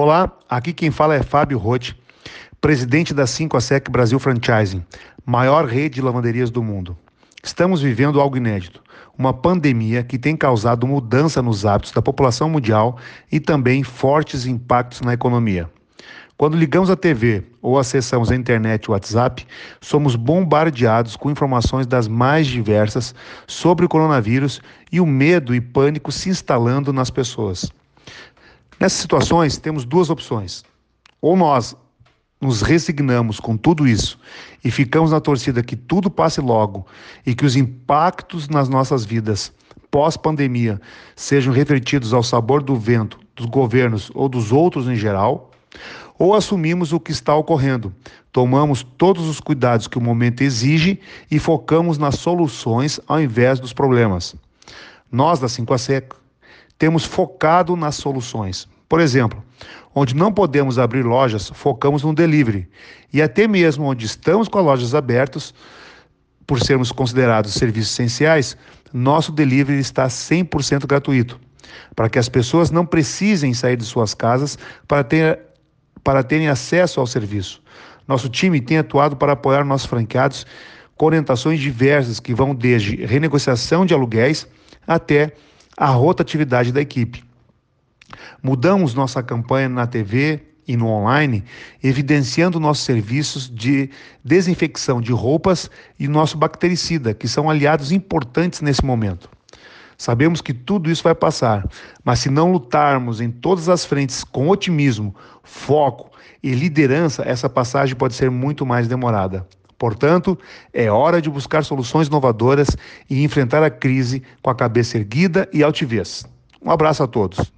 Olá, aqui quem fala é Fábio Rotti, presidente da 5ASEC Brasil Franchising, maior rede de lavanderias do mundo. Estamos vivendo algo inédito, uma pandemia que tem causado mudança nos hábitos da população mundial e também fortes impactos na economia. Quando ligamos a TV ou acessamos a internet e o WhatsApp, somos bombardeados com informações das mais diversas sobre o coronavírus e o medo e pânico se instalando nas pessoas. Nessas situações, temos duas opções. Ou nós nos resignamos com tudo isso e ficamos na torcida que tudo passe logo e que os impactos nas nossas vidas pós-pandemia sejam revertidos ao sabor do vento dos governos ou dos outros em geral, ou assumimos o que está ocorrendo, tomamos todos os cuidados que o momento exige e focamos nas soluções ao invés dos problemas. Nós da 5 a Seco temos focado nas soluções. Por exemplo, onde não podemos abrir lojas, focamos no delivery. E até mesmo onde estamos com as lojas abertas, por sermos considerados serviços essenciais, nosso delivery está 100% gratuito, para que as pessoas não precisem sair de suas casas para, ter, para terem acesso ao serviço. Nosso time tem atuado para apoiar nossos franqueados com orientações diversas que vão desde renegociação de aluguéis até a rotatividade da equipe. Mudamos nossa campanha na TV e no online, evidenciando nossos serviços de desinfecção de roupas e nosso bactericida, que são aliados importantes nesse momento. Sabemos que tudo isso vai passar, mas se não lutarmos em todas as frentes com otimismo, foco e liderança, essa passagem pode ser muito mais demorada. Portanto, é hora de buscar soluções inovadoras e enfrentar a crise com a cabeça erguida e altivez. Um abraço a todos.